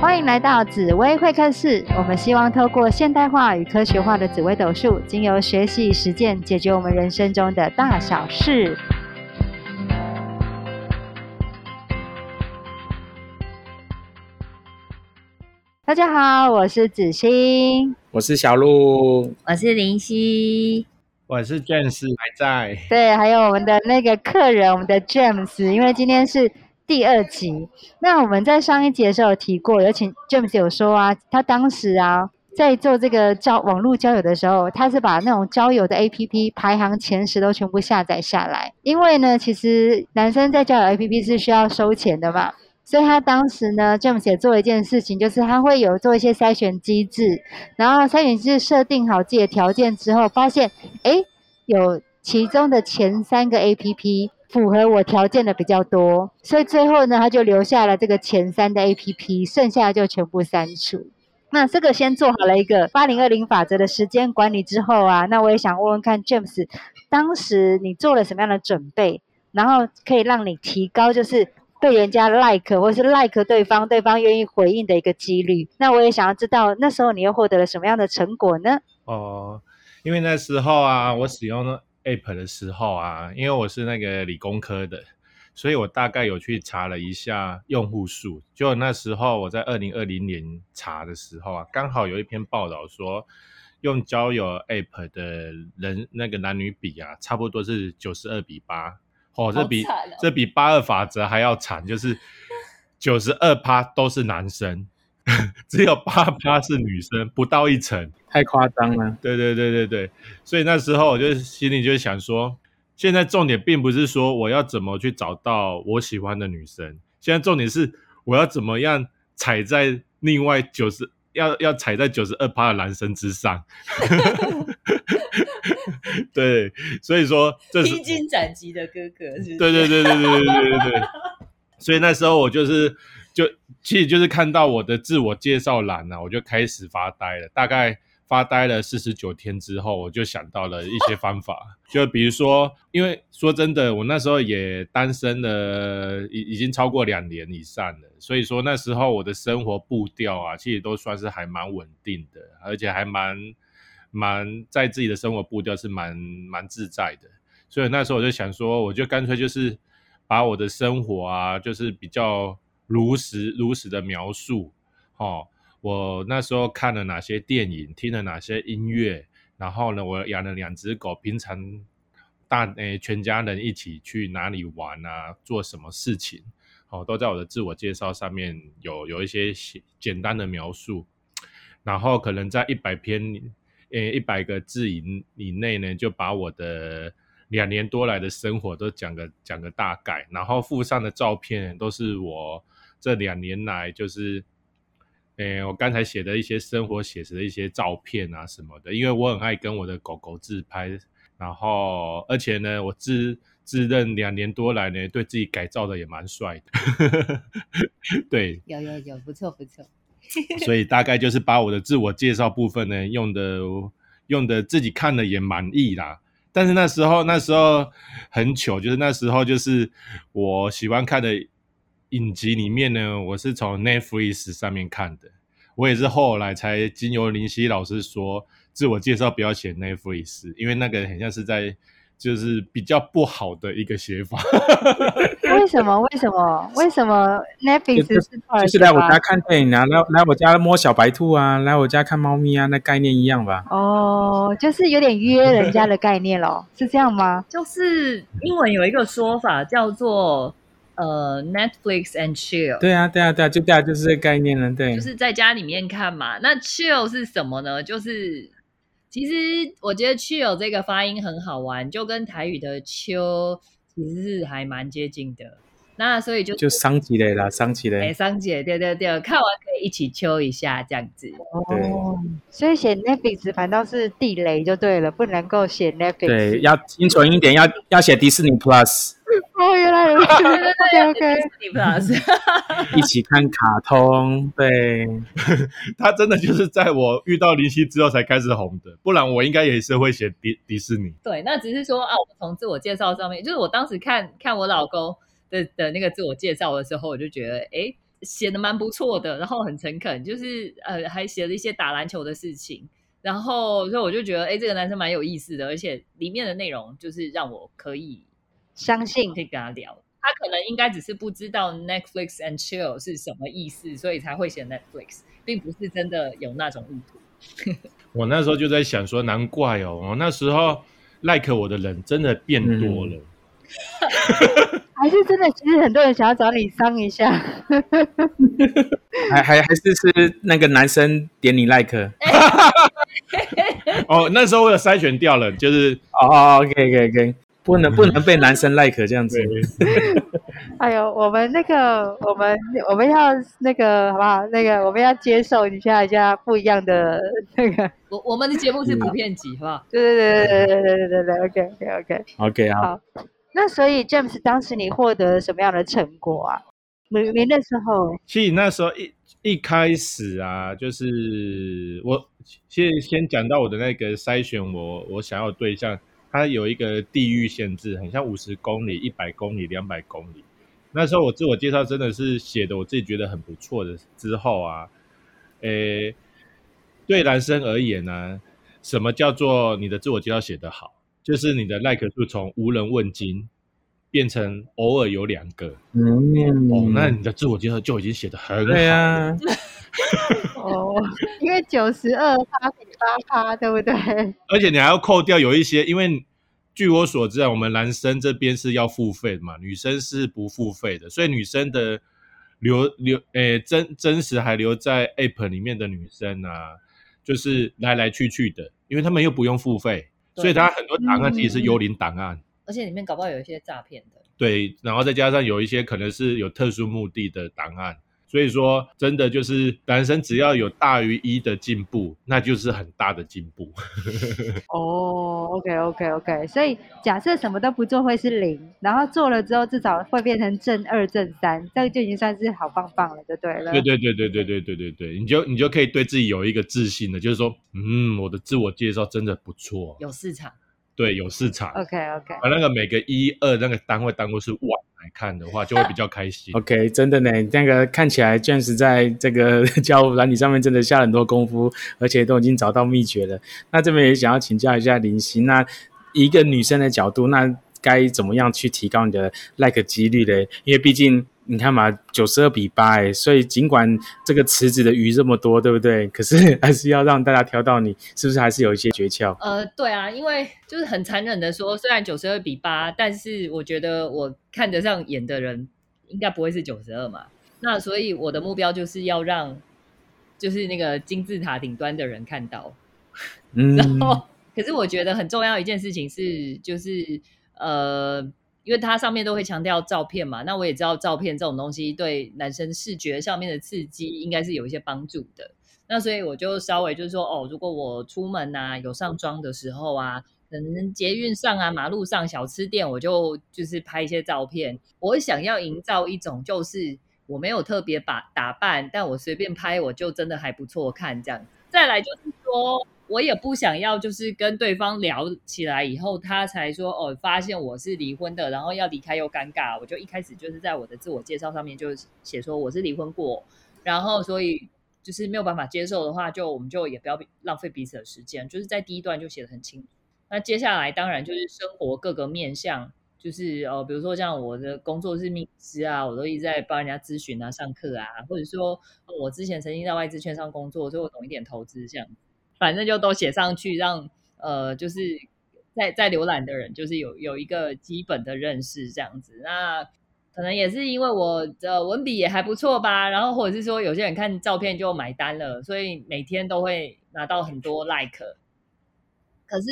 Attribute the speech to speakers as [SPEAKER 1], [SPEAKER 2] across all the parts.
[SPEAKER 1] 欢迎来到紫薇会客室。我们希望透过现代化与科学化的紫微斗数，经由学习与实践，解决我们人生中的大小事。大家好，我是子欣，
[SPEAKER 2] 我是小鹿，
[SPEAKER 3] 我是林夕，
[SPEAKER 2] 我是 James，还在。
[SPEAKER 1] 对，还有我们的那个客人，我们的 James，因为今天是。第二集，那我们在上一集的时候有提过，有请 James 有说啊，他当时啊在做这个交网络交友的时候，他是把那种交友的 APP 排行前十都全部下载下来，因为呢，其实男生在交友 APP 是需要收钱的嘛，所以他当时呢，James 也做一件事情，就是他会有做一些筛选机制，然后筛选机制设定好自己的条件之后，发现哎，有其中的前三个 APP。符合我条件的比较多，所以最后呢，他就留下了这个前三的 A P P，剩下就全部删除。那这个先做好了一个八零二零法则的时间管理之后啊，那我也想问问看 James，当时你做了什么样的准备，然后可以让你提高就是被人家 like 或是 like 对方，对方愿意回应的一个几率。那我也想要知道那时候你又获得了什么样的成果呢？
[SPEAKER 2] 哦，因为那时候啊，我使用了。App 的时候啊，因为我是那个理工科的，所以我大概有去查了一下用户数。就那时候我在二零二零年查的时候啊，刚好有一篇报道说，用交友 app 的人那个男女比啊，差不多是九十二比八。哦，这比这比八二法则还要惨，就是九十二趴都是男生。只有八趴是女生，不到一成，
[SPEAKER 4] 太夸张了。
[SPEAKER 2] 对对对对对，所以那时候我就心里就想说，现在重点并不是说我要怎么去找到我喜欢的女生，现在重点是我要怎么样踩在另外九十要要踩在九十二趴的男生之上。对，所以说这是
[SPEAKER 3] 披荆斩棘的哥哥，是？
[SPEAKER 2] 对对对对对对对对对。所以那时候我就是。就其实就是看到我的自我介绍栏呢，我就开始发呆了。大概发呆了四十九天之后，我就想到了一些方法。就比如说，因为说真的，我那时候也单身了，已已经超过两年以上了。所以说那时候我的生活步调啊，其实都算是还蛮稳定的，而且还蛮蛮在自己的生活步调是蛮蛮自在的。所以那时候我就想说，我就干脆就是把我的生活啊，就是比较。如实如实的描述，哦，我那时候看了哪些电影，听了哪些音乐，然后呢，我养了两只狗，平常大诶全家人一起去哪里玩啊，做什么事情，哦，都在我的自我介绍上面有有一些简单的描述，然后可能在一百篇诶一百个字以以内呢，就把我的两年多来的生活都讲个讲个大概，然后附上的照片都是我。这两年来，就是，诶，我刚才写的一些生活写实的一些照片啊什么的，因为我很爱跟我的狗狗自拍，然后而且呢，我自自认两年多来呢，对自己改造的也蛮帅的，对，
[SPEAKER 3] 有有有，不错不错，
[SPEAKER 2] 所以大概就是把我的自我介绍部分呢，用的用的自己看了也满意啦。但是那时候那时候很糗，就是那时候就是我喜欢看的。影集里面呢，我是从 Netflix 上面看的，我也是后来才经由林夕老师说，自我介绍不要写 Netflix，因为那个很像是在就是比较不好的一个写法。
[SPEAKER 1] 为什么？为什么？为什么 Netflix 是
[SPEAKER 4] 就是来我家看电影啊，来来我家摸小白兔啊，来我家看猫咪啊，那概念一样吧？
[SPEAKER 1] 哦，就是有点约人家的概念咯，是这样吗？
[SPEAKER 3] 就是英文有一个说法叫做。呃，Netflix and chill。
[SPEAKER 4] 对啊，对啊，对啊，就对啊，就是这个概念了。对，
[SPEAKER 3] 就是在家里面看嘛。那 chill 是什么呢？就是其实我觉得 chill 这个发音很好玩，就跟台语的秋其实是还蛮接近的。那所以就
[SPEAKER 4] 就桑吉雷啦，桑吉雷，
[SPEAKER 3] 哎，桑姐，对对对，看完可以一起秋一下这样子。
[SPEAKER 1] 哦，所以写 Netflix 反倒是地雷就对了，不能够写 Netflix。
[SPEAKER 4] 对，要精准一点，要要写迪士尼 Plus。
[SPEAKER 1] 哦，原来如此。OK OK，
[SPEAKER 3] 迪士尼 Plus，
[SPEAKER 4] 一起看卡通。对，
[SPEAKER 2] 他真的就是在我遇到林夕之后才开始红的，不然我应该也是会写迪迪士尼。
[SPEAKER 3] 对，那只是说啊，我从自我介绍上面，就是我当时看看我老公。的的那个自我介绍的时候，我就觉得，哎，写的蛮不错的，然后很诚恳，就是呃还写了一些打篮球的事情，然后所以我就觉得，哎，这个男生蛮有意思的，而且里面的内容就是让我可以
[SPEAKER 1] 相信
[SPEAKER 3] 可以跟他聊。他可能应该只是不知道 Netflix and chill 是什么意思，所以才会写 Netflix，并不是真的有那种意图。
[SPEAKER 2] 我那时候就在想说，难怪哦，我那时候 like 我的人真的变多了。
[SPEAKER 1] 还是真的，其实很多人想要找你商一下。
[SPEAKER 4] 还还还是是那个男生点你 like。
[SPEAKER 2] 哦，那时候我有筛选掉了，就是
[SPEAKER 4] 哦，OK OK OK。不能不能被男生 like 这样子。
[SPEAKER 1] 哎呦，我们那个，我们我们要那个好不好？那个我们要接受一下一下不一样的 那个。
[SPEAKER 3] 我我们的节目是普遍级，好不好？
[SPEAKER 1] 对对对对对对对对对，OK OK OK
[SPEAKER 4] OK
[SPEAKER 1] 好。那所以 James 当时你获得什么样的成果啊？你你那时候，
[SPEAKER 2] 其实那时候一一开始啊，就是我先先讲到我的那个筛选，我我想要对象。它有一个地域限制，很像五十公里、一百公里、两百公里。那时候我自我介绍真的是写的，我自己觉得很不错的。之后啊，诶，对男生而言呢，什么叫做你的自我介绍写得好？就是你的 like 数从无人问津变成偶尔有两个。嗯，哦，那你的自我介绍就已经写得很好。
[SPEAKER 4] 对啊。
[SPEAKER 1] 哦，因为九十二趴比八趴，对不对？
[SPEAKER 2] 而且你还要扣掉有一些，因为据我所知啊，我们男生这边是要付费的嘛，女生是不付费的，所以女生的留留诶真真实还留在 App 里面的女生啊，就是来来去去的，因为他们又不用付费，所以他很多档案其实是幽灵档案，
[SPEAKER 3] 而且里面搞不好有一些诈骗的，
[SPEAKER 2] 对，然后再加上有一些可能是有特殊目的的档案。所以说，真的就是男生只要有大于一的进步，那就是很大的进步。
[SPEAKER 1] 哦，OK OK OK。所以假设什么都不做会是零，然后做了之后至少会变成正二正三，这个就已经算是好棒棒了，就对了。
[SPEAKER 2] 对对对对对对对对对，你就你就可以对自己有一个自信了，就是说，嗯，我的自我介绍真的不错，
[SPEAKER 3] 有市场。
[SPEAKER 2] 对，有市场。
[SPEAKER 1] OK OK。
[SPEAKER 2] 而那个每个一二那个单位单位是万来看的话，就会比较开心。
[SPEAKER 4] OK，真的呢，那个看起来 James 在这个 交友软体上面真的下了很多功夫，而且都已经找到秘诀了。那这边也想要请教一下林夕，那一个女生的角度，那该怎么样去提高你的 like 几率嘞？因为毕竟。你看嘛，九十二比八哎，所以尽管这个池子的鱼这么多，对不对？可是 还是要让大家挑到你，是不是还是有一些诀窍？
[SPEAKER 3] 呃，对啊，因为就是很残忍的说，虽然九十二比八，但是我觉得我看得上眼的人应该不会是九十二嘛。那所以我的目标就是要让就是那个金字塔顶端的人看到。嗯，然后可是我觉得很重要一件事情是，就是呃。因为它上面都会强调照片嘛，那我也知道照片这种东西对男生视觉上面的刺激应该是有一些帮助的。那所以我就稍微就是说，哦，如果我出门啊有上妆的时候啊，可能捷运上啊、马路上、小吃店，我就就是拍一些照片。我想要营造一种就是我没有特别把打扮，但我随便拍，我就真的还不错看这样。再来就是说。我也不想要，就是跟对方聊起来以后，他才说哦，发现我是离婚的，然后要离开又尴尬。我就一开始就是在我的自我介绍上面就写说我是离婚过，然后所以就是没有办法接受的话，就我们就也不要浪费彼此的时间，就是在第一段就写的很清楚。那接下来当然就是生活各个面向，就是呃，比如说像我的工作是秘师啊，我都一直在帮人家咨询啊、上课啊，或者说我之前曾经在外资券商工作，所以我懂一点投资这样。反正就都写上去，让呃，就是在在浏览的人，就是有有一个基本的认识这样子。那可能也是因为我的文笔也还不错吧，然后或者是说有些人看照片就买单了，所以每天都会拿到很多 like。可是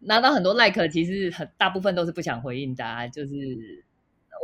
[SPEAKER 3] 拿到很多 like，其实很大部分都是不想回应的，就是。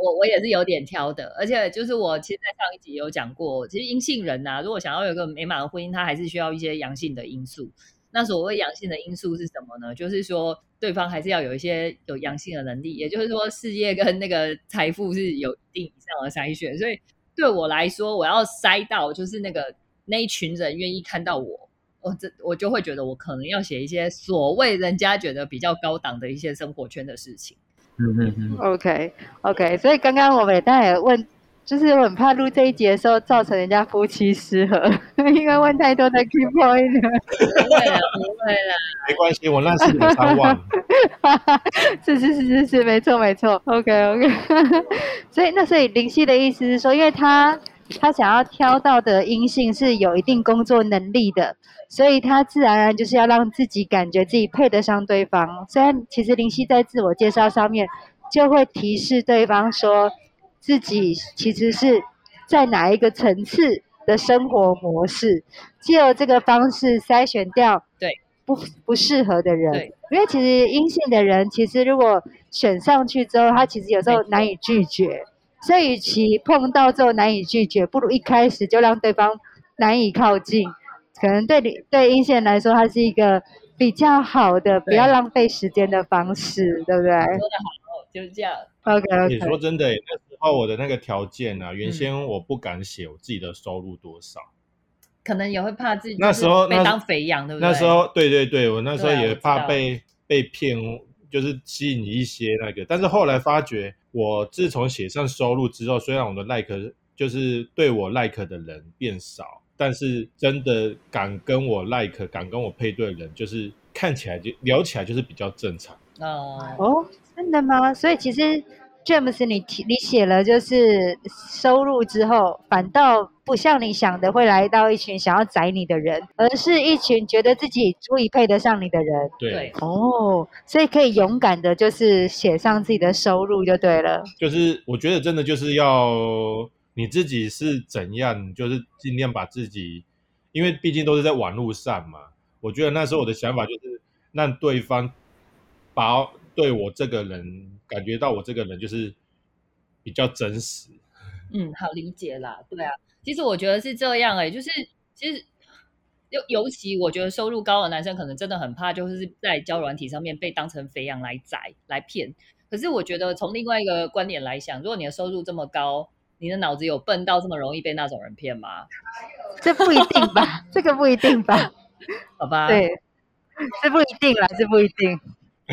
[SPEAKER 3] 我我也是有点挑的，而且就是我其实，在上一集有讲过，其实阴性人呐，如果想要有个美满的婚姻，他还是需要一些阳性的因素。那所谓阳性的因素是什么呢？就是说对方还是要有一些有阳性的能力，也就是说事业跟那个财富是有一定以上的筛选。所以对我来说，我要筛到就是那个那一群人愿意看到我，我这我就会觉得我可能要写一些所谓人家觉得比较高档的一些生活圈的事情。
[SPEAKER 1] 嗯嗯嗯，OK OK，所以刚刚我们也当然问就是我很怕录这一节的时候造成人家夫妻失和，因为问太多的 key point 了。
[SPEAKER 3] 不会啦，不会啦。
[SPEAKER 2] 没关系，我那是你常忘。
[SPEAKER 1] 是是是是是，没错没错。OK OK，所以那所以林夕的意思是说，因为他他想要挑到的阴性是有一定工作能力的，所以他自然而然就是要让自己感觉自己配得上对方。虽然其实林夕在自我介绍上面就会提示对方说自己其实是在哪一个层次的生活模式，借由这个方式筛选掉
[SPEAKER 3] 对
[SPEAKER 1] 不不适合的人。
[SPEAKER 3] 对
[SPEAKER 1] 因为其实阴性的人，其实如果选上去之后，他其实有时候难以拒绝，所以与其碰到之后难以拒绝，不如一开始就让对方难以靠近。可能对你对阴性人来说，它是一个比较好的，不要浪费时间的方式，对不对
[SPEAKER 3] 说的好，就是这样。
[SPEAKER 1] ？OK
[SPEAKER 2] 你
[SPEAKER 1] OK，
[SPEAKER 2] 说真的耶，那时候我的那个条件啊，原先我不敢写我自己的收入多少。
[SPEAKER 3] 可能也会怕自己
[SPEAKER 2] 那时候
[SPEAKER 3] 被当肥羊，对不对？
[SPEAKER 2] 那时候，对对对，我那时候也怕被被骗，就是吸引一些那个。但是后来发觉，我自从写上收入之后，虽然我的 like 就是对我 like 的人变少，但是真的敢跟我 like、敢跟我配对的人，就是看起来就聊起来就是比较正常。
[SPEAKER 3] 哦，
[SPEAKER 1] 哦，真的吗？所以其实 James，你提你写了就是收入之后，反倒不像你想的会来到一群想要宰你的人，而是一群觉得自己足以配得上你的人。
[SPEAKER 2] 对，
[SPEAKER 3] 对
[SPEAKER 1] 哦，所以可以勇敢的，就是写上自己的收入就对了。
[SPEAKER 2] 就是我觉得真的就是要你自己是怎样，就是尽量把自己，因为毕竟都是在网络上嘛。我觉得那时候我的想法就是让对方把对我这个人感觉到我这个人就是比较真实。
[SPEAKER 3] 嗯，好理解啦，对啊。其实我觉得是这样哎、就是其实尤尤其我觉得收入高的男生可能真的很怕，就是在交友软体上面被当成肥羊来宰来骗。可是我觉得从另外一个观点来想，如果你的收入这么高，你的脑子有笨到这么容易被那种人骗吗？
[SPEAKER 1] 这不一定吧？这个不一定吧？
[SPEAKER 3] 好吧，
[SPEAKER 1] 对，这不一定啦，这不一定。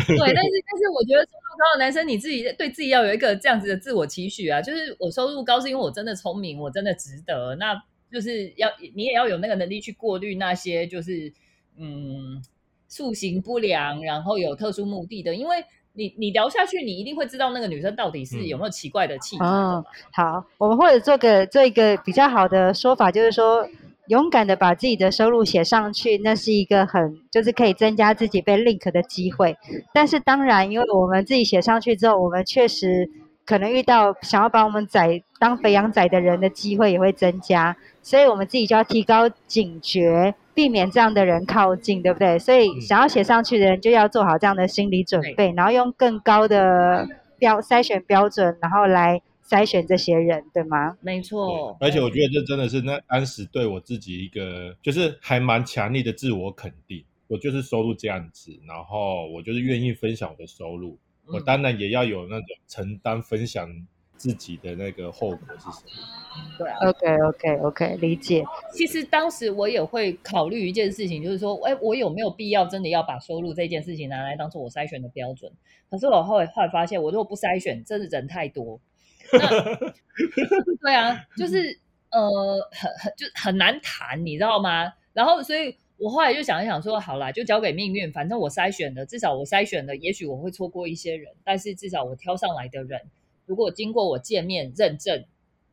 [SPEAKER 3] 对，但是 但是我觉得收入高的男生，你自己对自己要有一个这样子的自我期许啊，就是我收入高是因为我真的聪明，我真的值得，那就是要你也要有那个能力去过滤那些就是嗯塑形不良，然后有特殊目的的，因为你你聊下去，你一定会知道那个女生到底是有没有奇怪的气质嗯。
[SPEAKER 1] 哦，好，我们或者做个做一个比较好的说法，就是说，勇敢的把自己的收入写上去，那是一个很就是可以增加自己被 link 的机会。但是当然，因为我们自己写上去之后，我们确实可能遇到想要把我们宰当肥羊宰的人的机会也会增加，所以我们自己就要提高警觉。避免这样的人靠近，对不对？所以
[SPEAKER 2] 嗯
[SPEAKER 1] 想要写上去的人就要做好这样的心理准备，然后用更高的标筛选标准，然后来筛选这些人，对吗？
[SPEAKER 3] 没错，
[SPEAKER 2] 而且我觉得这真的是那当时对我自己一个就是还蛮强烈的自我肯定。我就是收入这样子，然后我就是愿意分享我的收入，我
[SPEAKER 3] 嗯
[SPEAKER 2] 当然也要有那种承担分享自己的那个后果是什么。
[SPEAKER 3] 对啊。
[SPEAKER 1] OK OK OK，理解。
[SPEAKER 3] 其实当时我也会考虑一件事情，就是说，哎，我有没有必要真的要把收入这件事情拿来当做我筛选的标准？可是我后来后来发现，我如果不筛选，真的人太多，那 对啊，就是呃，很很就很难谈，你知道吗？然后，所以我后来就想一想说，好啦，就交给命运，反正我筛选的，至少我筛选的，也许我会错过一些人，但是至少我挑上来的人，如果经过我见面认证，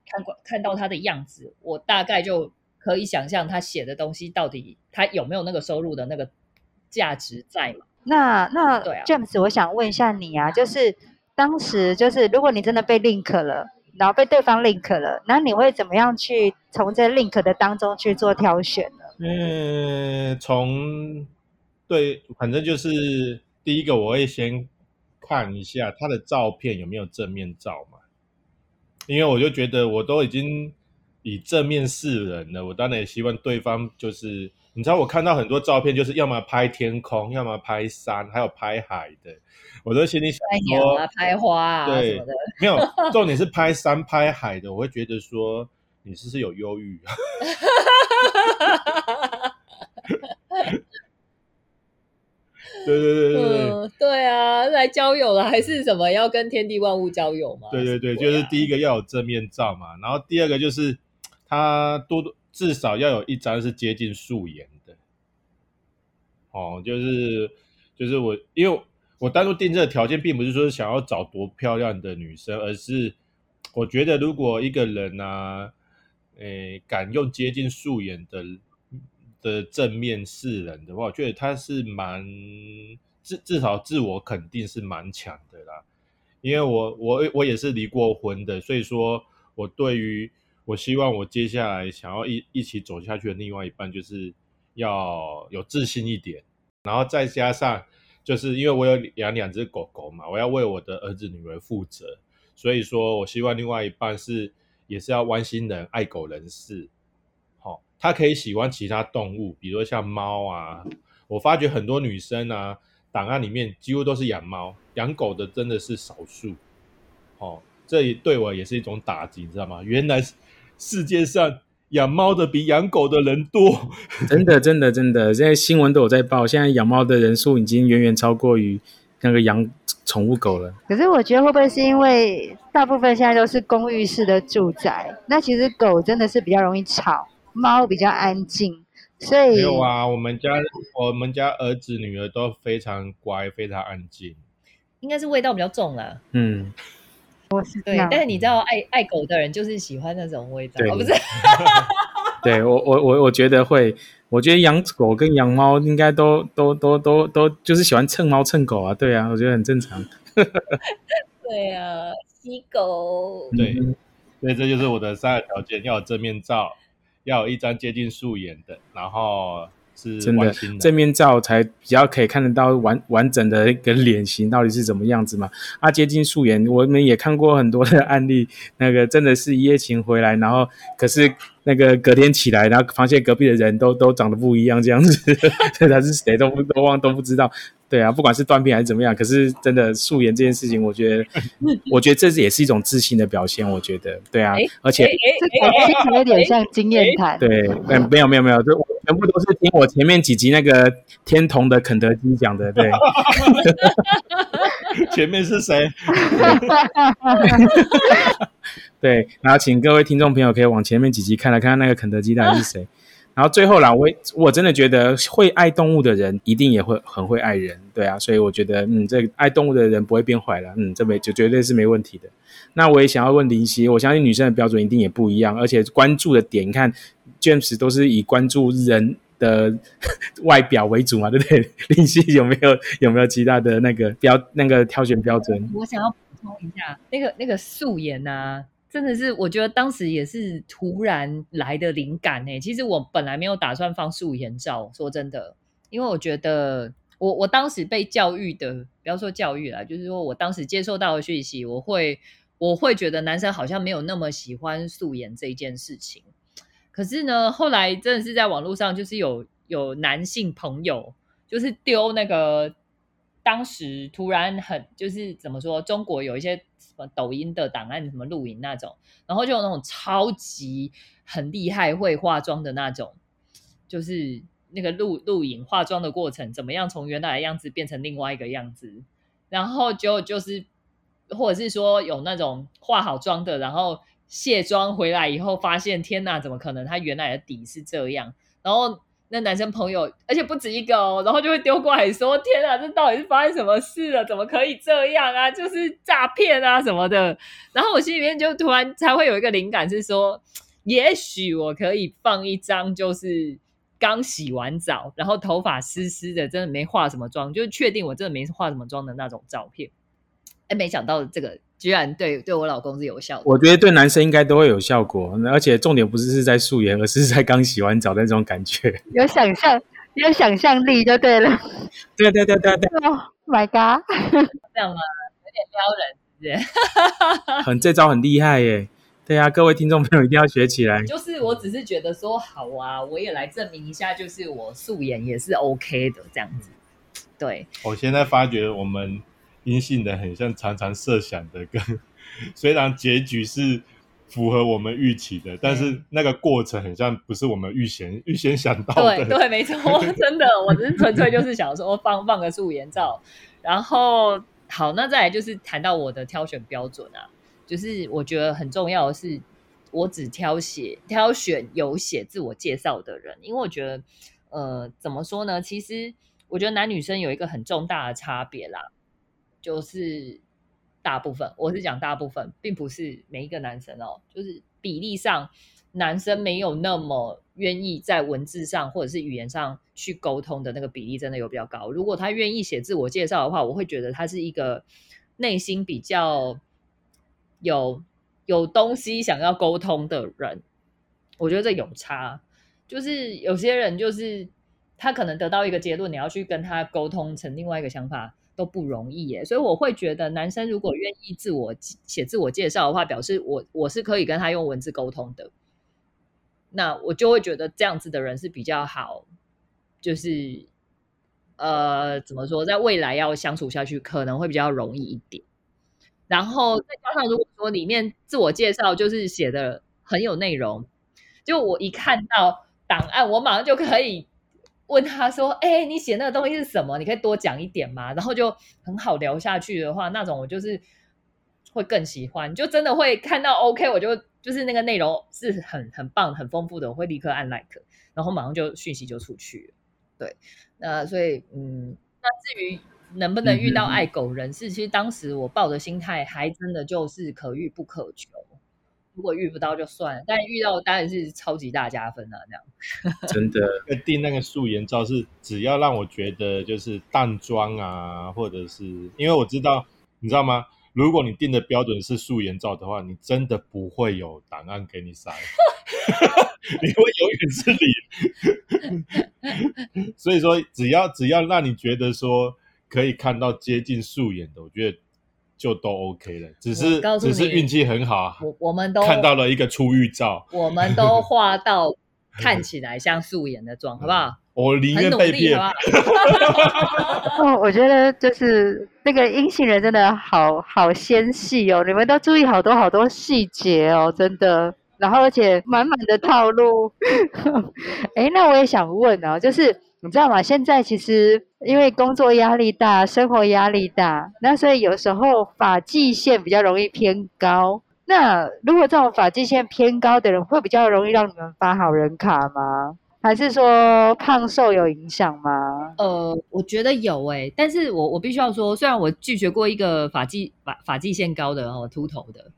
[SPEAKER 3] 看过看到他的样子，我大概就可以想象他写的东西到底他有没有那个收入的那个价值在嘛？
[SPEAKER 1] 那那 James，我想问一下你啊，就是当时就是如果你真的被 link 了，然后被对方 link 了，那你会怎么样去从这 link 的当中去做挑选呢？
[SPEAKER 2] 嗯，从对，反正就是第一个，我会先看一下他的照片有没有正面照嘛，因为我就觉得我都已经以正面示人了，我当然也希望对方就是，你知道我看到很多照片，就是要么拍天空，要么拍山，还有拍海的，我都心里想说
[SPEAKER 3] 啊，，拍花啊什
[SPEAKER 2] 对
[SPEAKER 3] 么的。
[SPEAKER 2] 没有，重点是拍山拍海的，我会觉得说你是不是有忧郁啊？对对对对对。
[SPEAKER 3] 嗯，对啊，来交友了还是什么？要跟天地万物交友吗？
[SPEAKER 2] 对对对，
[SPEAKER 3] 啊
[SPEAKER 2] 就是第一个要有正面照嘛，然后第二个就是他多多至少要有一张是接近素颜的，哦，就是就是我因为我当初定这个条件，并不是说想要找多漂亮的女生，而是我觉得如果一个人啊，诶，敢用接近素颜的的正面示人的话，我觉得他是蛮至至少自我肯定是蛮强的啦。因为我我我也是离过婚的，所以说我对于我希望我接下来想要一一起走下去的另外一半，就是要有自信一点，然后再加上就是因为我有养两只狗狗嘛，我要为我的儿子女儿负责，所以说我希望另外一半是也是要弯心人、爱狗人士，好、他可以喜欢其他动物，比如说像猫啊，我发觉很多女生啊，档案里面几乎都是养猫，养狗的真的是少数。哦，这也对我也是一种打击，你知道吗？原来是世界上养猫的比养狗的人多。
[SPEAKER 4] 真的，真的，真的，现在新闻都有在报，现在养猫的人数已经远远超过于那个养宠物狗了。
[SPEAKER 1] 可是我觉得会不会是因为大部分现在都是公寓式的住宅，那其实狗真的是比较容易吵，猫比较安静，所以
[SPEAKER 2] 没有啊，我们家我们家儿子女儿都非常乖，非常安静。
[SPEAKER 3] 应该是味道比较重了。
[SPEAKER 4] 嗯，
[SPEAKER 3] 对但是你知道爱爱狗的人就是喜欢那种味道，不是？
[SPEAKER 4] 对我我我我觉得会，我觉得养狗跟养猫应该都都都都都就是喜欢蹭猫蹭狗啊，对啊，我觉得很正常。
[SPEAKER 3] 对啊，吸狗。
[SPEAKER 2] 对
[SPEAKER 4] 嗯
[SPEAKER 2] 所以这就是我的三个条件：要有正面照，要有一张接近素颜的，然后是
[SPEAKER 4] 真的正面照才比较可以看得到完完整的一个脸型到底是怎么样子嘛。啊，接近素颜，我们也看过很多的案例，那个真的是一夜情回来，然后可是那个隔天起来，然后发现隔壁的人都都长得不一样，这样子，这他是谁都不都忘都不知道。对啊，不管是断片还是怎么样，可是真的素颜这件事情，我觉得，我觉得这也是一种自信的表现。我觉得，对啊
[SPEAKER 3] 诶，
[SPEAKER 4] 而且
[SPEAKER 1] 这个听起来有点像经验谈。
[SPEAKER 4] 对，嗯，没有没有没有，就全部都是听我前面几集那个天童的肯德基讲的，对，
[SPEAKER 2] 前面是谁？
[SPEAKER 4] 对，然后请各位听众朋友可以往前面几集看来看看那个肯德基到底是谁。然后最后啦，我我真的觉得会爱动物的人一定也会很会爱人，对啊，所以我觉得嗯，这爱动物的人不会变坏了，嗯，这没就绝对是没问题的。那我也想要问林夕，我相信女生的标准一定也不一样，而且关注的点，你看 James 都是以关注人的 外表为主嘛，对不对？林夕有没有有没有其他的那个标那个挑选标准？
[SPEAKER 3] 我想要补充一下，那个那个素颜啊，真的是我觉得当时也是突然来的灵感呢、其实我本来没有打算放素颜照，说真的，因为我觉得我我当时被教育的，不要说教育啦，就是说我当时接受到的讯息，我会我会觉得男生好像没有那么喜欢素颜这一件事情。可是呢，后来真的是在网络上，就是有有男性朋友，就是丢那个当时突然很就是怎么说，中国有一些什么抖音的档案，什么录影那种，然后就有那种超级很厉害会化妆的那种，就是那个录录影化妆的过程，怎么样从原来的样子变成另外一个样子，然后就就是或者是说有那种化好妆的，然后卸妆回来以后发现，天哪，怎么可能？他原来的底是这样，然后。那男生朋友，而且不止一个哦，然后就会丢过来说：“天啊，这到底是发生什么事了？怎么可以这样啊？就是诈骗啊什么的。”然后我心里面就突然才会有一个灵感，是说，也许我可以放一张，就是刚洗完澡，然后头发湿湿的，真的没化什么妆，就确定我真的没化什么妆的那种照片。哎，没想到这个居然对对我老公是有效果。
[SPEAKER 4] 我觉得对男生应该都会有效果，而且重点不是是在素颜，而是在刚洗完澡的那种感觉。
[SPEAKER 1] 有想象，有想象力就对了。
[SPEAKER 4] 对对对对对
[SPEAKER 1] ，Oh my god！
[SPEAKER 3] 这样吗？有点撩人，是不是？
[SPEAKER 4] 很这招很厉害耶。对啊，各位听众朋友一定要学起来。
[SPEAKER 3] 就是我只是觉得说好啊，我也来证明一下，就是我素颜也是 OK 的这样子。对，
[SPEAKER 2] 我现在发觉我们阴性的很像常常设想的跟，虽然结局是符合我们预期的，但是那个过程很像不是我们预先 预先想到的。
[SPEAKER 3] 对对，没错，真的，我只是纯粹就是想说放放个素颜照，然后好，那再来就是谈到我的挑选标准啊，就是我觉得很重要的是，我只挑写挑选有写自我介绍的人，因为我觉得，呃，怎么说呢？其实我觉得男女生有一个很重大的差别啦，就是大部分，我是讲大部分，并不是每一个男生哦，就是比例上，男生没有那么愿意在文字上或者是语言上去沟通的那个比例，真的有比较高。如果他愿意写自我介绍的话，我会觉得他是一个内心比较有有东西想要沟通的人。我觉得这有差，就是有些人就是他可能得到一个结论，你要去跟他沟通成另外一个想法都不容易耶。所以我会觉得，男生如果愿意自我写自我介绍的话，表示我我是可以跟他用文字沟通的。那我就会觉得这样子的人是比较好，就是呃，怎么说，在未来要相处下去可能会比较容易一点。然后再加上，如果说里面自我介绍就是写的很有内容，就我一看到档案，我马上就可以问他说：“哎，你写那个东西是什么？你可以多讲一点吗？”然后就很好聊下去的话，那种我就是会更喜欢，就真的会看到 OK，我就就是那个内容是很很棒、很丰富的，我会立刻按 like，然后马上就讯息就出去了。对，那所以嗯，那至于能不能遇到爱狗人士，其实当时我抱的心态还真的就是可遇不可求。如果遇不到就算了，但遇到当然是超级大加分啊！这样
[SPEAKER 4] 真的，
[SPEAKER 2] 定那个素颜照是只要让我觉得就是淡妆啊，或者是因为我知道，你知道吗？如果你定的标准是素颜照的话，你真的不会有档案给你塞，你会永远是零。所以说，只要只要让你觉得说可以看到接近素颜的，我觉得。就都 OK 了，只是只是运气很好，
[SPEAKER 3] 我我们都
[SPEAKER 2] 看到了一个出浴照，
[SPEAKER 3] 我们 都画到看起来像素颜的妆，好不好？
[SPEAKER 2] 我宁愿被骗。
[SPEAKER 1] 哦，我觉得就是那个阴性人真的好好纤细哦，你们都注意好多好多细节哦，真的。然后而且满满的套路。哎，那我也想问哦，就是。你知道吗？现在其实因为工作压力大、生活压力大，那所以有时候发际线比较容易偏高。那如果这种发际线偏高的人，会比较容易让你们发好人卡吗？还是说胖瘦有影响吗？
[SPEAKER 3] 呃，我觉得有诶，但是我我必须要说，虽然我拒绝过一个发际发发际线高的哦秃头的，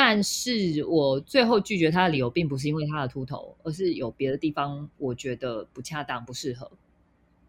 [SPEAKER 3] 但是我最后拒绝他的理由，并不是因为他的秃头，而是有别的地方我觉得不恰当、不适合。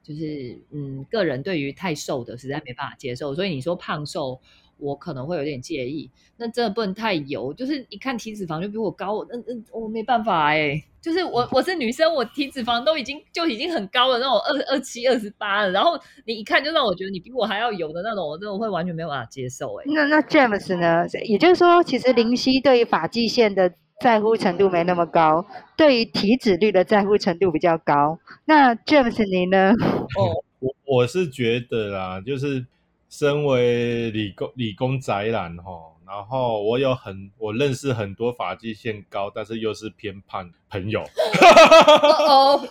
[SPEAKER 3] 就是嗯，个人对于太瘦的实在没办法接受，所以你说胖瘦，我可能会有点介意。那真的不能太油，就是一看体脂肪就比我高，嗯嗯，我没办法哎。就是我我是女生，我体脂肪都已经就已经很高了，那种二二七、二十八了，然后你一看就让我觉得你比我还要油的那种，我真的会完全没有办法接受哎。
[SPEAKER 1] 那那 James 呢？也就是说，其实林夕对于发际线的。在乎程度没那么高，对于体脂率的在乎程度比较高。那 James 你呢？
[SPEAKER 2] 哦，我我是觉得啦，就是身为理工理工宅男哈。然后我有很我认识很多发际线高，但是又是偏胖朋友。
[SPEAKER 3] 哦哦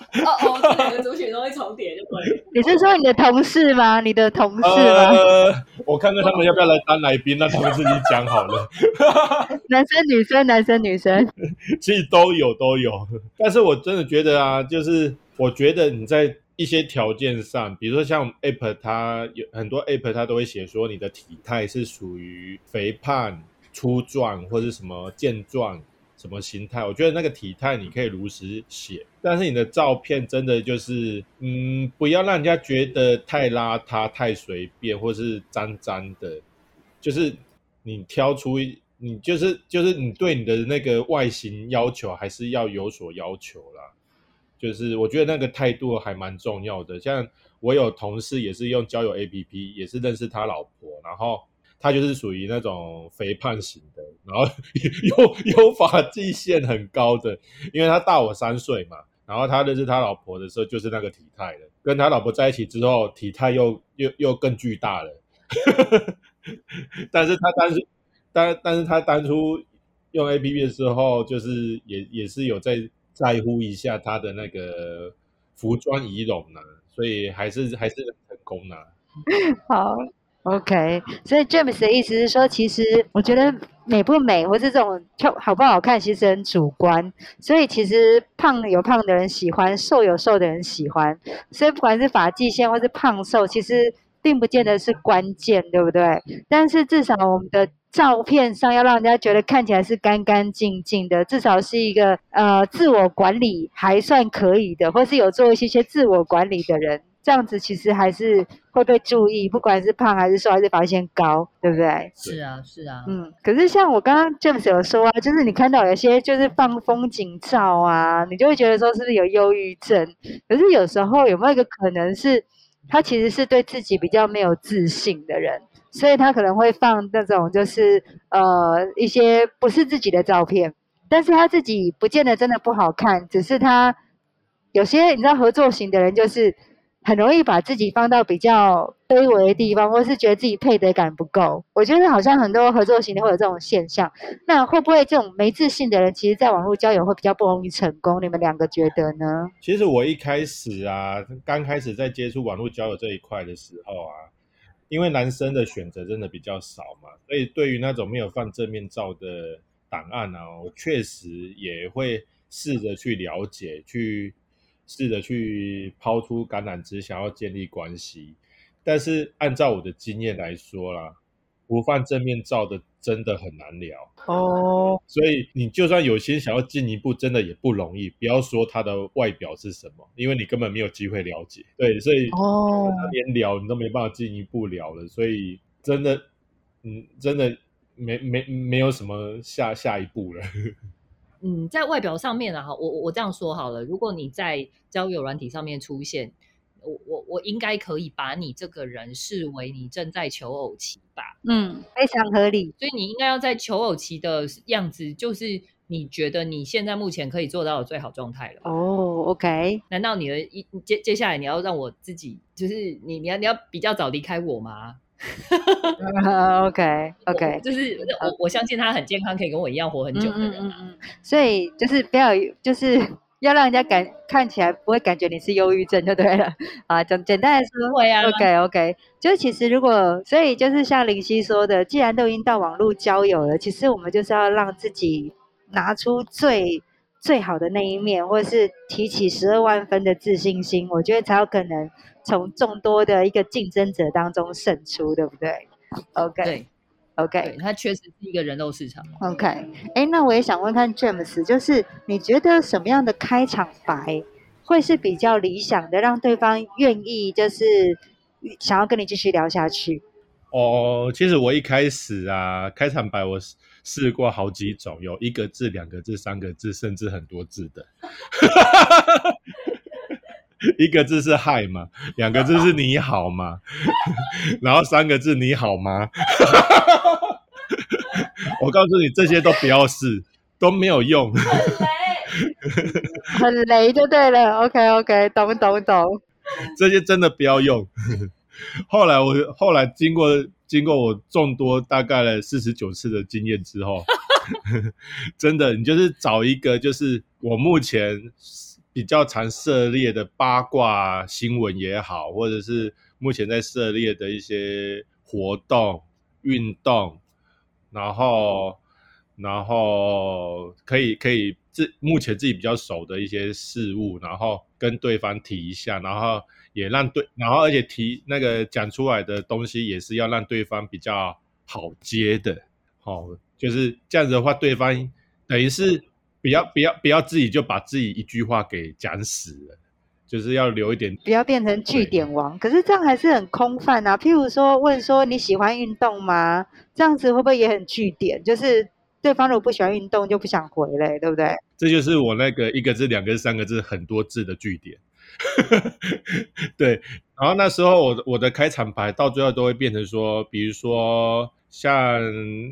[SPEAKER 3] 哦，这两个族群都会重叠就可以。
[SPEAKER 1] 你是说你的同事吗？你的同事吗？
[SPEAKER 2] 呃，我看看他们要不要来当来宾，那他们自己讲好了。
[SPEAKER 1] 男生女生，男生女生，
[SPEAKER 2] 其实都有都有。但是我真的觉得啊，就是我觉得你在。一些条件上，比如说像 App，它有很多 App，它都会写说你的体态是属于肥胖、粗壮或者什么健壮什么形态。我觉得那个体态你可以如实写，但是你的照片真的就是，嗯，不要让人家觉得太邋遢、太随便或是脏脏的。就是你挑出，你就是就是你对你的那个外形要求还是要有所要求啦。就是我觉得那个态度还蛮重要的。像我有同事也是用交友 APP，也是认识他老婆，然后他就是属于那种肥胖型的，然后 有有发际线很高的，因为他大我三岁嘛。然后他认识他老婆的时候就是那个体态的，跟他老婆在一起之后，体态又又又更巨大了。但是他当时，但但是他当初。用 A P P 的时候，就是也也是有在在乎一下他的那个服装仪容呢，所以还是还是很成功呢。
[SPEAKER 1] 好，OK。所以 James 的意思是说，其实我觉得美不美，或是这种漂好不好看，其实很主观。所以其实胖有胖的人喜欢，瘦有瘦的人喜欢。所以不管是发际线或是胖瘦，其实并不见得是关键，对不对？但是至少我们的照片上要让人家觉得看起来是干干净净的，至少是一个呃自我管理还算可以的，或是有做一些些自我管理的人。这样子其实还是会被注意，不管是胖还是瘦还是发现高，对不对？
[SPEAKER 3] 是啊，是啊，
[SPEAKER 1] 嗯。可是像我刚刚 James 有说啊，就是你看到有些就是放风景照啊，你就会觉得说是不是有忧郁症？可是有时候有没有一个可能是，他其实是对自己比较没有自信的人，所以他可能会放那种就是呃一些不是自己的照片，但是他自己不见得真的不好看，只是他有些你知道合作型的人就是。很容易把自己放到比较卑微的地方，或是觉得自己配得感不够。我觉得好像很多合作型的会有这种现象。那会不会这种没自信的人，其实在网络交友会比较不容易成功？你们两个觉得呢？
[SPEAKER 2] 其实我一开始啊，刚开始在接触网络交友这一块的时候啊，因为男生的选择真的比较少嘛，所以对于那种没有放正面照的档案啊，我确实也会试着去了解去。试着去抛出橄榄枝，想要建立关系，但是按照我的经验来说啦，不放正面照的真的很难聊
[SPEAKER 1] 哦。
[SPEAKER 2] 所以你就算有心想要进一步，真的也不容易。不要说他的外表是什么，因为你根本没有机会了解。对，所以
[SPEAKER 1] 哦，
[SPEAKER 2] 连聊你都没办法进一步聊了。所以真的，嗯，真的没没没有什么下下一步了。
[SPEAKER 3] 嗯，在外表上面啊，我我这样说好了，如果你在交友软体上面出现，我我我应该可以把你这个人视为你正在求偶期吧？
[SPEAKER 1] 嗯，非常合理。
[SPEAKER 3] 所以你应该要在求偶期的样子，就是你觉得你现在目前可以做到的最好状态了。
[SPEAKER 1] 哦，OK。
[SPEAKER 3] 难道你的一接接下来你要让我自己，就是你你要你要比较早离开我吗？
[SPEAKER 1] OK OK，
[SPEAKER 3] 就是我我相信他很健康，可以跟我一样活很久的人。
[SPEAKER 1] 嗯嗯嗯。所以就是不要，就是要让人家感看起来不会感觉你是忧郁症就对了 啊。简简单来说，
[SPEAKER 3] 会啊。
[SPEAKER 1] OK OK，就是其实如果，所以就是像林夕说的，既然都已经到网络交友了，其实我们就是要让自己拿出最最好的那一面，或者是提起十二万分的自信心，我觉得才有可能。从众多的一个竞争者当中胜出，对不对？OK，
[SPEAKER 3] 对
[SPEAKER 1] ，OK，
[SPEAKER 3] 它确实是一个人肉市场。
[SPEAKER 1] OK，哎，那我也想问看 James，就是你觉得什么样的开场白会是比较理想的，让对方愿意就是想要跟你继续聊下去？
[SPEAKER 2] 哦，其实我一开始啊，开场白我试过好几种，有一个字、两个字、三个字，甚至很多字的。一个字是嗨嘛，两个字是你好嘛，然后三个字你好吗？我告诉你，这些都不要试，都没有用。
[SPEAKER 3] 很雷，
[SPEAKER 1] 很雷就对了。OK OK，懂懂懂。
[SPEAKER 2] 这些真的不要用。后来我后来经过经过我众多大概了四十九次的经验之后，真的，你就是找一个，就是我目前。比较常涉猎的八卦新闻也好，或者是目前在涉猎的一些活动、运动，然后，然后可以可以自目前自己比较熟的一些事物，然后跟对方提一下，然后也让对，然后而且提那个讲出来的东西也是要让对方比较好接的，好，就是这样子的话，对方等于是。不要不要不要自己就把自己一句话给讲死了，就是要留一点，
[SPEAKER 1] 不要变成据点王。可是这样还是很空泛啊。譬如说问说你喜欢运动吗？这样子会不会也很据点？就是对方如果不喜欢运动就不想回嘞，对不对？
[SPEAKER 2] 这就是我那个一个字、两个字、三个字很多字的据点。对，然后那时候我我的开场白到最后都会变成说，比如说。像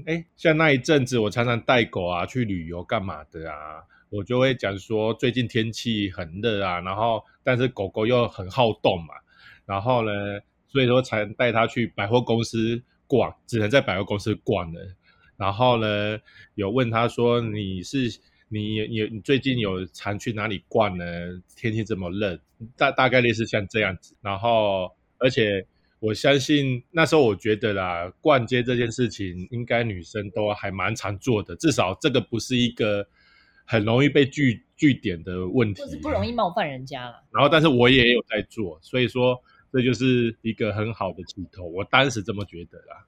[SPEAKER 2] 哎，像那一阵子，我常常带狗啊去旅游干嘛的啊，我就会讲说最近天气很热啊，然后但是狗狗又很好动嘛，然后呢，所以说才带它去百货公司逛，只能在百货公司逛的，然后呢，有问他说你是你你你最近有常去哪里逛呢？天气这么热，大大概率是像这样子。然后，而且我相信那时候我觉得啦，逛街这件事情应该女生都还蛮常做的，至少这个不是一个很容易被拒拒点的问题，
[SPEAKER 3] 就是不容易冒犯人家了。
[SPEAKER 2] 然后，但是我也有在做，所以说这就是一个很好的起头。我当时这么觉得啦。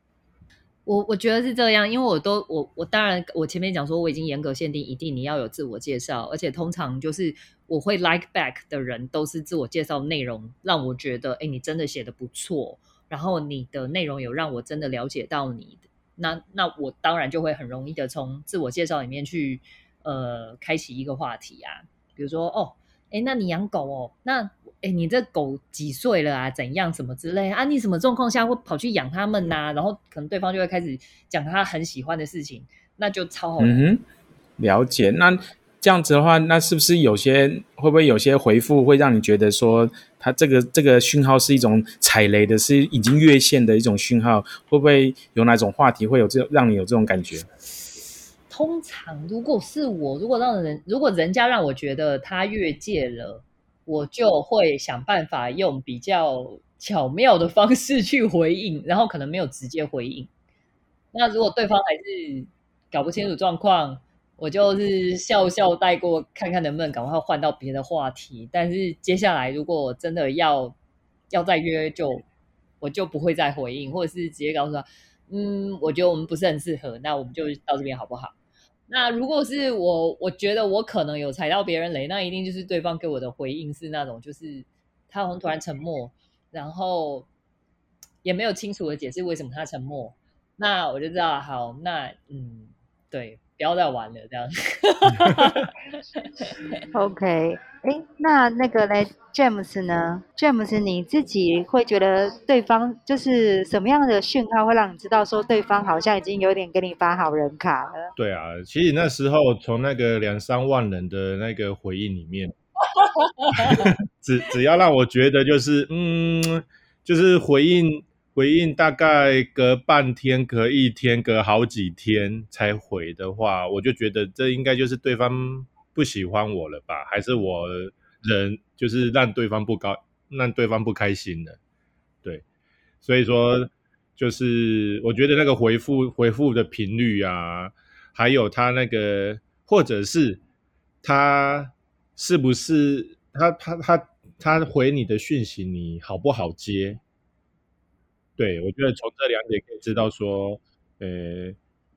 [SPEAKER 3] 我我觉得是这样，因为我都我我当然我前面讲说我已经严格限定，一定你要有自我介绍，而且通常就是我会 like back 的人都是自我介绍内容让我觉得，哎，你真的写的不错，然后你的内容有让我真的了解到你，那那我当然就会很容易的从自我介绍里面去呃开启一个话题啊，比如说哦，哎，那你养狗哦，那。哎，你这狗几岁了啊？怎样什么之类啊？你什么状况下会跑去养它们呐？然后可能对方就会开始讲他很喜欢的事情，那就超好。
[SPEAKER 4] 嗯，了解。那这样子的话，那是不是有些会不会有些回复会让你觉得说，他这个这个讯号是一种踩雷的，是已经越线的一种讯号？会不会有哪种话题会有这让你有这种感觉？
[SPEAKER 3] 通常如果是我，如果让人如果人家让我觉得他越界了。我就会想办法用比较巧妙的方式去回应，然后可能没有直接回应。那如果对方还是搞不清楚状况，我就是笑笑带过，看看能不能赶快换到别的话题。但是接下来如果真的要要再约，就我就不会再回应，或者是直接告诉他，嗯，我觉得我们不是很适合，那我们就到这边好不好？那如果是我，我觉得我可能有踩到别人雷，那一定就是对方给我的回应是那种，就是他好像突然沉默，然后也没有清楚的解释为什么他沉默，那我就知道，好，那嗯，对。不要再玩了，这样。
[SPEAKER 1] OK，哎，那那个嘞，James 呢？James，你自己会觉得对方就是什么样的讯号会让你知道说对方好像已经有点给你发好人卡了？
[SPEAKER 2] 对啊，其实那时候从那个两三万人的那个回应里面，只只要让我觉得就是嗯，就是回应。回应大概隔半天、隔一天、隔好几天才回的话，我就觉得这应该就是对方不喜欢我了吧？还是我人就是让对方不高、让对方不开心了？对，所以说就是我觉得那个回复回复的频率啊，还有他那个，或者是他是不是他他他他回你的讯息，你好不好接？对，我觉得从这两点可以知道说，呃，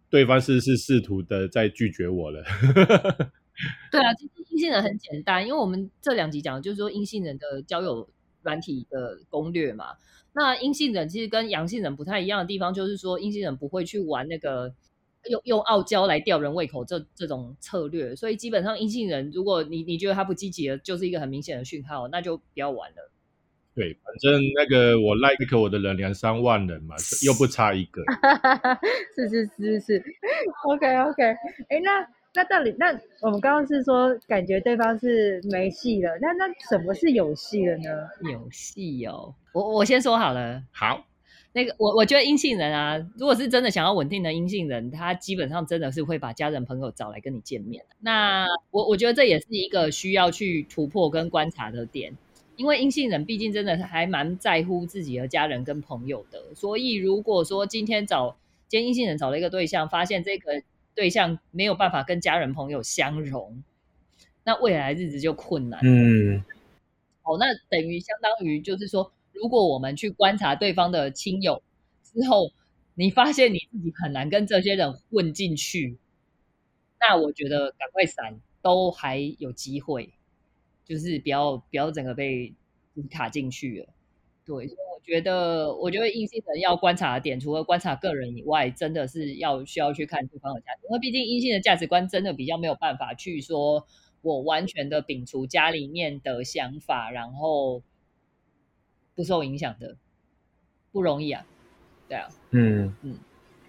[SPEAKER 2] 对方是是试图的在拒绝我了。
[SPEAKER 3] 对啊，其实阴性人很简单，因为我们这两集讲的就是说阴性人的交友软体的攻略嘛。那阴性人其实跟阳性人不太一样的地方，就是说阴性人不会去玩那个用用傲娇来吊人胃口这这种策略，所以基本上阴性人，如果你你觉得他不积极了，就是一个很明显的讯号，那就不要玩了。
[SPEAKER 2] 对，反正那个我 like 我的人两三万人嘛，又不差一个。
[SPEAKER 1] 是是是是，OK OK。哎，那那到底那我们刚刚是说感觉对方是没戏了，那那什么是有戏了呢？
[SPEAKER 3] 有戏哦，我我先说好了。
[SPEAKER 2] 好，
[SPEAKER 3] 那个我我觉得阴性人啊，如果是真的想要稳定的阴性人，他基本上真的是会把家人朋友找来跟你见面。那我我觉得这也是一个需要去突破跟观察的点。因为阴性人毕竟真的还蛮在乎自己的家人跟朋友的，所以如果说今天找今天阴性人找了一个对象，发现这个对象没有办法跟家人朋友相融，那未来日子就困难。嗯，哦，那等于相当于就是说，如果我们去观察对方的亲友之后，你发现你自己很难跟这些人混进去，那我觉得赶快闪都还有机会。就是不要不要整个被卡进去了，对，所以我觉得我觉得阴性人要观察的点，除了观察个人以外，真的是要需要去看对方的价值，因为毕竟阴性的价值观真的比较没有办法去说我完全的摒除家里面的想法，然后不受影响的，不容易啊，对啊，嗯嗯，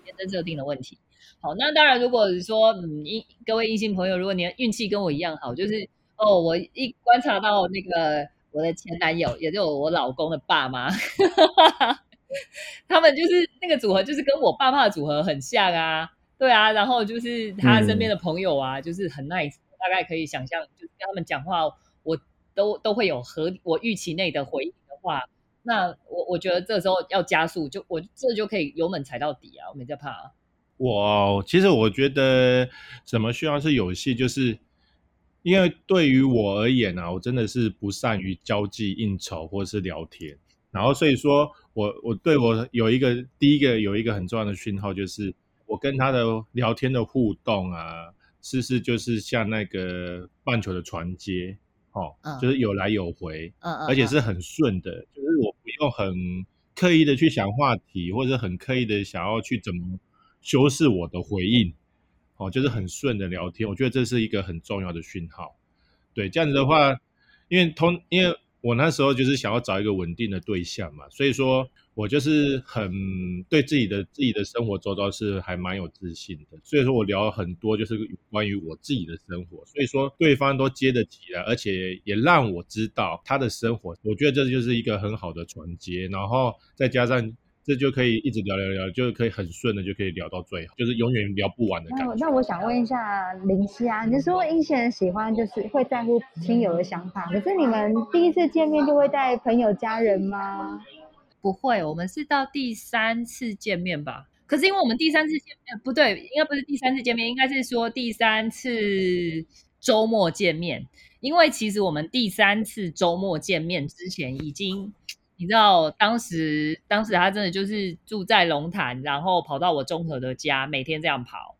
[SPEAKER 3] 天生设定的问题。好，那当然，如果说嗯阴各位异性朋友，如果你的运气跟我一样好，就是。哦，我一观察到那个我的前男友，也就我老公的爸妈，他们就是那个组合，就是跟我爸爸的组合很像啊。对啊，然后就是他身边的朋友啊，就是很 nice，大概可以想象，就是跟他们讲话，我都都会有合我预期内的回应的话，那我我觉得这时候要加速，就我这就可以油门踩到底啊，我没在怕、啊。
[SPEAKER 2] 我其实我觉得什么需要是游戏，就是因为对于我而言啊，我真的是不善于交际应酬或者是聊天，然后所以说我我对我有一个第一个有一个很重要的讯号，就是我跟他的聊天的互动啊，是是就是像那个棒球的传接，哦，
[SPEAKER 3] 嗯。
[SPEAKER 2] 就是有来有回，
[SPEAKER 3] 嗯嗯
[SPEAKER 2] 而且是很顺的，就是我不用很刻意的去想话题，或者很刻意的想要去怎么修饰我的回应，哦，就是很顺的聊天，我觉得这是一个很重要的讯号。对，这样子的话，因为通，因为我那时候就是想要找一个稳定的对象嘛，所以说我就是很对自己的自己的生活周遭是还蛮有自信的，所以说我聊了很多就是关于我自己的生活，所以说对方都接得起来，而且也让我知道他的生活，我觉得这就是一个很好的传接，然后再加上。这就可以一直聊聊聊，就可以很顺的就可以聊到最后，就是永远聊不完的感
[SPEAKER 1] 那
[SPEAKER 2] 觉。
[SPEAKER 1] 我那我想问一下林夕啊，你说一些人喜欢就是会在乎亲友的想法，可是你们第一次见面就会带朋友家人吗？
[SPEAKER 3] 不会，我们是到第三次见面吧？可是因为我们第三次见面不对，应该不是第三次见面，应该是说第三次周末见面。因为其实我们第三次周末见面之前已经，你知道，当时当时他真的就是住在龙潭，然后跑到我中和的家，每天这样跑，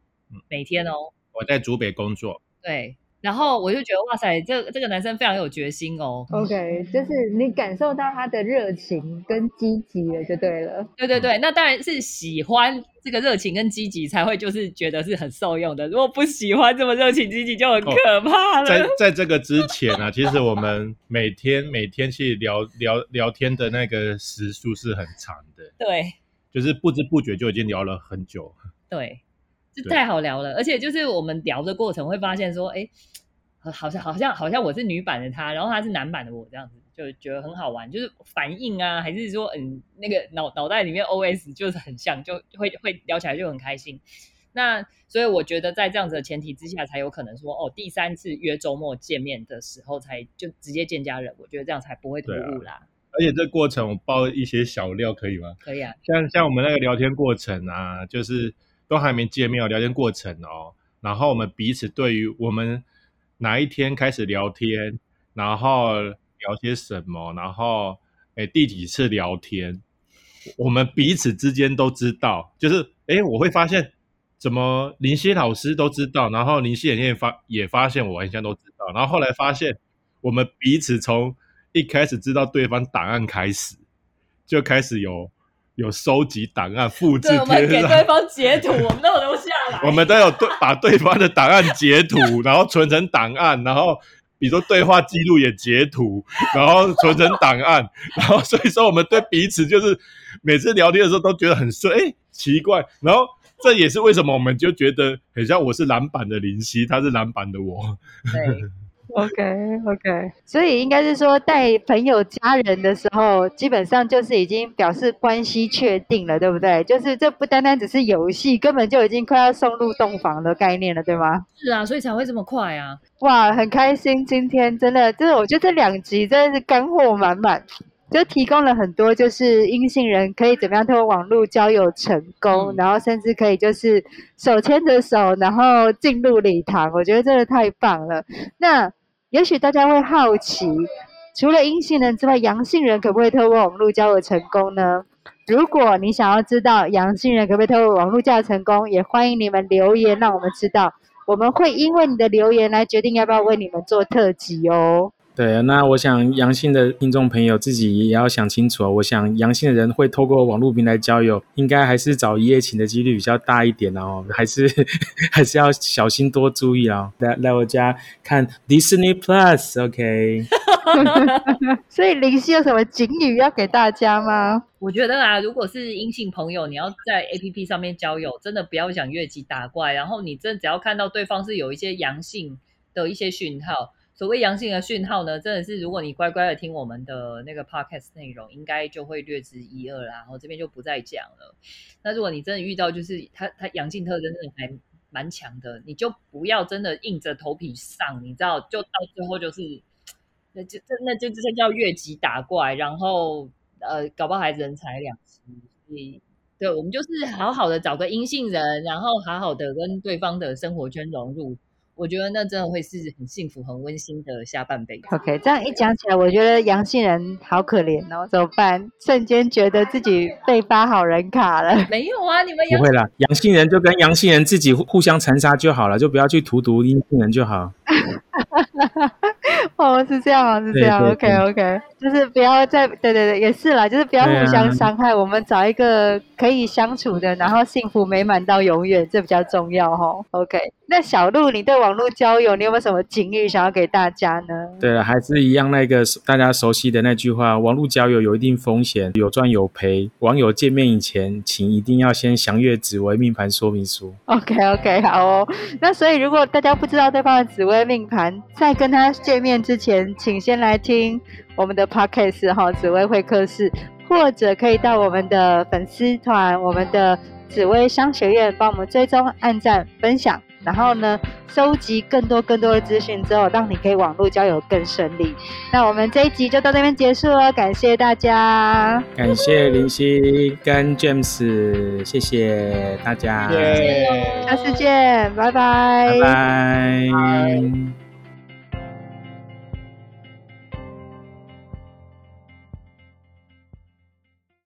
[SPEAKER 3] 每天哦，
[SPEAKER 2] 我在竹北工作，
[SPEAKER 3] 对。然后我就觉得哇塞，这这个男生非常有决心哦。
[SPEAKER 1] OK，就是你感受到他的热情跟积极了，就对了。
[SPEAKER 3] 对对对，那当然是喜欢这个热情跟积极才会就是觉得是很受用的。如果不喜欢这么热情积极，就很可怕了。
[SPEAKER 2] 在在这个之前啊，其实我们每天每天去聊聊聊天的那个时数是很长的，
[SPEAKER 3] 对
[SPEAKER 2] 就是不知不觉就已经聊了很久。
[SPEAKER 3] 对，就太好聊了。而且就是我们聊的过程会发现说，哎，好像好像好像我是女版的他，然后他是男版的我，这样子就觉得很好玩。就是反应啊，还是说嗯那个脑脑袋里面 OS 就是很像，就会会聊起来就很开心。那所以我觉得在这样子的前提之下，才有可能说哦，第三次约周末见面的时候才就直接见家人，我觉得这样才不会突兀啦。
[SPEAKER 2] 而且这过程我爆一些小料可以吗？
[SPEAKER 3] 可以啊，
[SPEAKER 2] 像像我们那个聊天过程啊，就是都还没见面哦，聊天过程哦，然后我们彼此对于我们哪一天开始聊天，然后聊些什么，然后诶第几次聊天，我们彼此之间都知道，就是诶我会发现怎么林夕老师都知道，然后林夕也发也发现我好像都知道，然后后来发现我们彼此从一开始知道对方档案开始，就开始有有收集档案、复制
[SPEAKER 3] 对，我们
[SPEAKER 2] 贴上。
[SPEAKER 3] 给对方截图，我们都有留下来。
[SPEAKER 2] 我们都有对把对方的档案截图，然后存成档案，然后比如说对话记录也截图，然后存成档案，然后所以说我们对彼此就是每次聊天的时候都觉得很顺，哎，奇怪，然后这也是为什么我们就觉得很像我是蓝版的林夕，他是蓝版的我，
[SPEAKER 3] 对
[SPEAKER 1] OK OK，所以应该是说带朋友家人的时候，基本上就是已经表示关系确定了，对不对？就是这不单单只是游戏，根本就已经快要送入洞房的概念了，对吗？
[SPEAKER 3] 是啊，所以才会这么快啊。
[SPEAKER 1] 哇，很开心，今天真的，真的，我觉得这两集真的是干货满满，就提供了很多，就是阴性人可以怎么样通过网络交友成功，
[SPEAKER 3] 嗯
[SPEAKER 1] 然后甚至可以就是手牵着手，然后进入礼堂，我觉得真的太棒了。那也许大家会好奇，除了阴性人之外，阳性人可不可以透过网络交友成功呢？如果你想要知道阳性人可不可以透过网络交友成功，也欢迎你们留言让我们知道。我们会因为你的留言来决定要不要为你们做特辑哦。
[SPEAKER 4] 对，那我想阳性的听众朋友自己也要想清楚哦。我想阳性的人会透过网络平台交友，应该还是找一夜情的几率比较大一点哦，还是 还是要小心多注意哦。来来我家看 Disney Plus，OK？、
[SPEAKER 1] 所以林夕有什么警语要给大家吗？
[SPEAKER 3] 我觉得啊，如果是阴性朋友，你要在 A P P 上面交友，真的不要想越级打怪。然后你真的只要看到对方是有一些阳性的一些讯号，所谓阳性的讯号呢，真的是如果你乖乖的听我们的那个 podcast 内容，应该就会略知一二啦。然后这边就不再讲了。那如果你真的遇到就是他他阳性特征真的还蛮强的，你就不要真的硬着头皮上，你知道，就到最后就是那就这那就这叫越级打怪，然后呃，搞不好还人财两失。所以对我们就是好好的找个阴性人，然后好好的跟对方的生活圈融入。我觉得那真的会是很幸福、很温馨的下半辈子。
[SPEAKER 1] OK，这样一讲起来，我觉得阳性人好可怜哦，怎么办？瞬间觉得自己被发好人卡了。
[SPEAKER 3] 没有啊，你们阳
[SPEAKER 4] 不会啦，阳性人就跟阳性人自己互互相残杀就好了，就不要去荼毒阴性人就好。
[SPEAKER 1] 哦，是这样啊，是这样。
[SPEAKER 4] 对
[SPEAKER 1] OK
[SPEAKER 4] 对
[SPEAKER 1] OK，就是不要再对对对，也是啦，就是不要互相伤害，我们找一个可以相处的，然后幸福美满到永远，这比较重要哈。OK，那小鹿，你对网络交友，你有没有什么警语想要给大家呢？
[SPEAKER 4] 对了，还是一样那个大家熟悉的那句话：网络交友有一定风险，有赚有赔。网友见面以前，请一定要先详阅紫薇命盘说明书。
[SPEAKER 1] OK OK，好哦。那所以如果大家不知道对方的紫薇命盘，在跟他见面之前，请先来听我们的 Podcast 哈，紫薇会客室，或者可以到我们的粉丝团，我们的紫薇商学院，帮我们追踪、按赞、分享，然后呢，收集更多更多的资讯之后，让你可以网络交友更顺利。那我们这一集就到这边结束了，感谢大家。
[SPEAKER 4] 感谢林夕跟 James，谢谢大家，
[SPEAKER 2] 耶
[SPEAKER 1] 下次见，拜拜
[SPEAKER 4] 拜拜。